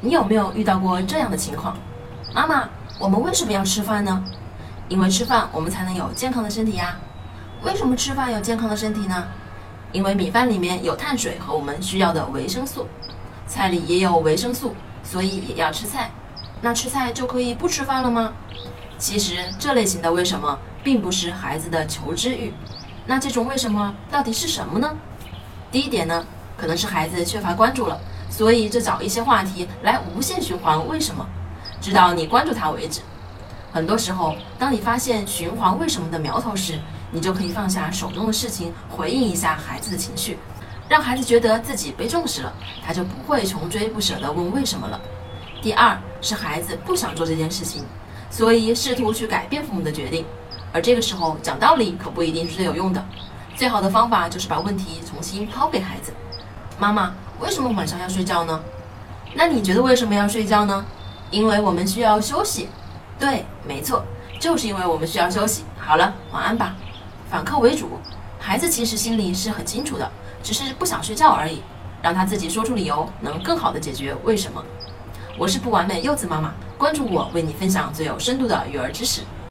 你有没有遇到过这样的情况？妈妈，我们为什么要吃饭呢？因为吃饭我们才能有健康的身体呀。为什么吃饭有健康的身体呢？因为米饭里面有碳水和我们需要的维生素，菜里也有维生素，所以也要吃菜。那吃菜就可以不吃饭了吗？其实这类型的为什么，并不是孩子的求知欲。那这种为什么到底是什么呢？第一点呢，可能是孩子缺乏关注了，所以就找一些话题来无限循环为什么，直到你关注他为止。很多时候，当你发现循环为什么的苗头时，你就可以放下手中的事情，回应一下孩子的情绪，让孩子觉得自己被重视了，他就不会穷追不舍地问为什么了。第二是孩子不想做这件事情，所以试图去改变父母的决定，而这个时候讲道理可不一定是最有用的。最好的方法就是把问题重新抛给孩子：妈妈，为什么晚上要睡觉呢？那你觉得为什么要睡觉呢？因为我们需要休息。对，没错，就是因为我们需要休息。好了，晚安吧。反客为主，孩子其实心里是很清楚的，只是不想睡觉而已。让他自己说出理由，能更好的解决为什么。我是不完美柚子妈妈，关注我，为你分享最有深度的育儿知识。